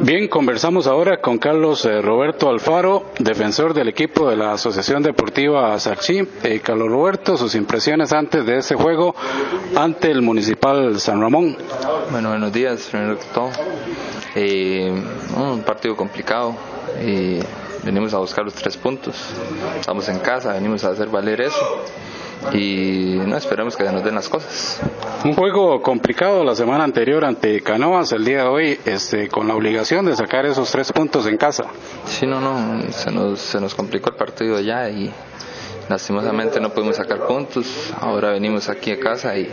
Bien, conversamos ahora con Carlos eh, Roberto Alfaro, defensor del equipo de la Asociación Deportiva Sarchí. Eh, Carlos Roberto, sus impresiones antes de ese juego ante el Municipal San Ramón. Bueno, buenos días, primero que. Eh, un partido complicado. venimos a buscar los tres puntos. Estamos en casa, venimos a hacer valer eso y no esperemos que nos den las cosas. Un juego complicado la semana anterior ante Canoas, el día de hoy este, con la obligación de sacar esos tres puntos en casa. Sí, no, no, se nos, se nos complicó el partido ya y lastimosamente no pudimos sacar puntos. Ahora venimos aquí a casa y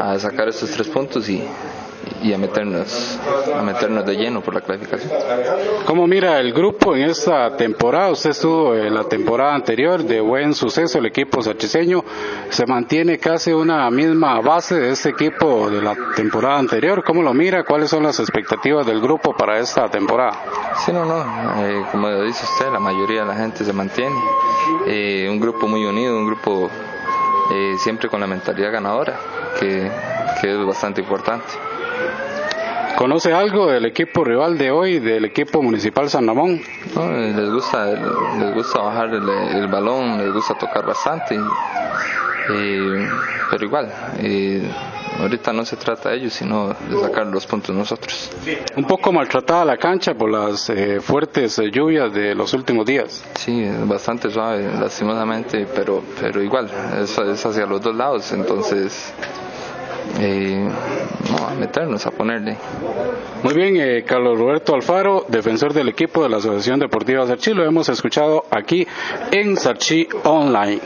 a sacar esos tres puntos y, y a meternos a meternos de lleno por la clasificación. ¿Cómo mira el grupo en esta temporada? Usted estuvo en la temporada anterior de buen suceso, el equipo sachiseño se mantiene casi una misma base de este equipo de la temporada anterior. ¿Cómo lo mira? ¿Cuáles son las expectativas del grupo para esta temporada? Sí, no, no, eh, como dice usted, la mayoría de la gente se mantiene. Eh, un grupo muy unido, un grupo eh, siempre con la mentalidad ganadora, que, que es bastante importante. ¿Conoce algo del equipo rival de hoy, del equipo municipal San Ramón? les gusta les gusta bajar el, balón, les gusta tocar bastante, pero igual, ahorita no se trata de ellos, sino de sacar los puntos nosotros. Un poco maltratada la cancha por las eh, fuertes eh, lluvias de los últimos días. Sí, bastante suave, lastimosamente, pero, pero igual, es, es hacia los dos lados, entonces eh, a meternos, a ponerle. Muy bien, eh, Carlos Roberto Alfaro, defensor del equipo de la Asociación Deportiva Sarchi, lo hemos escuchado aquí en Sarchi Online.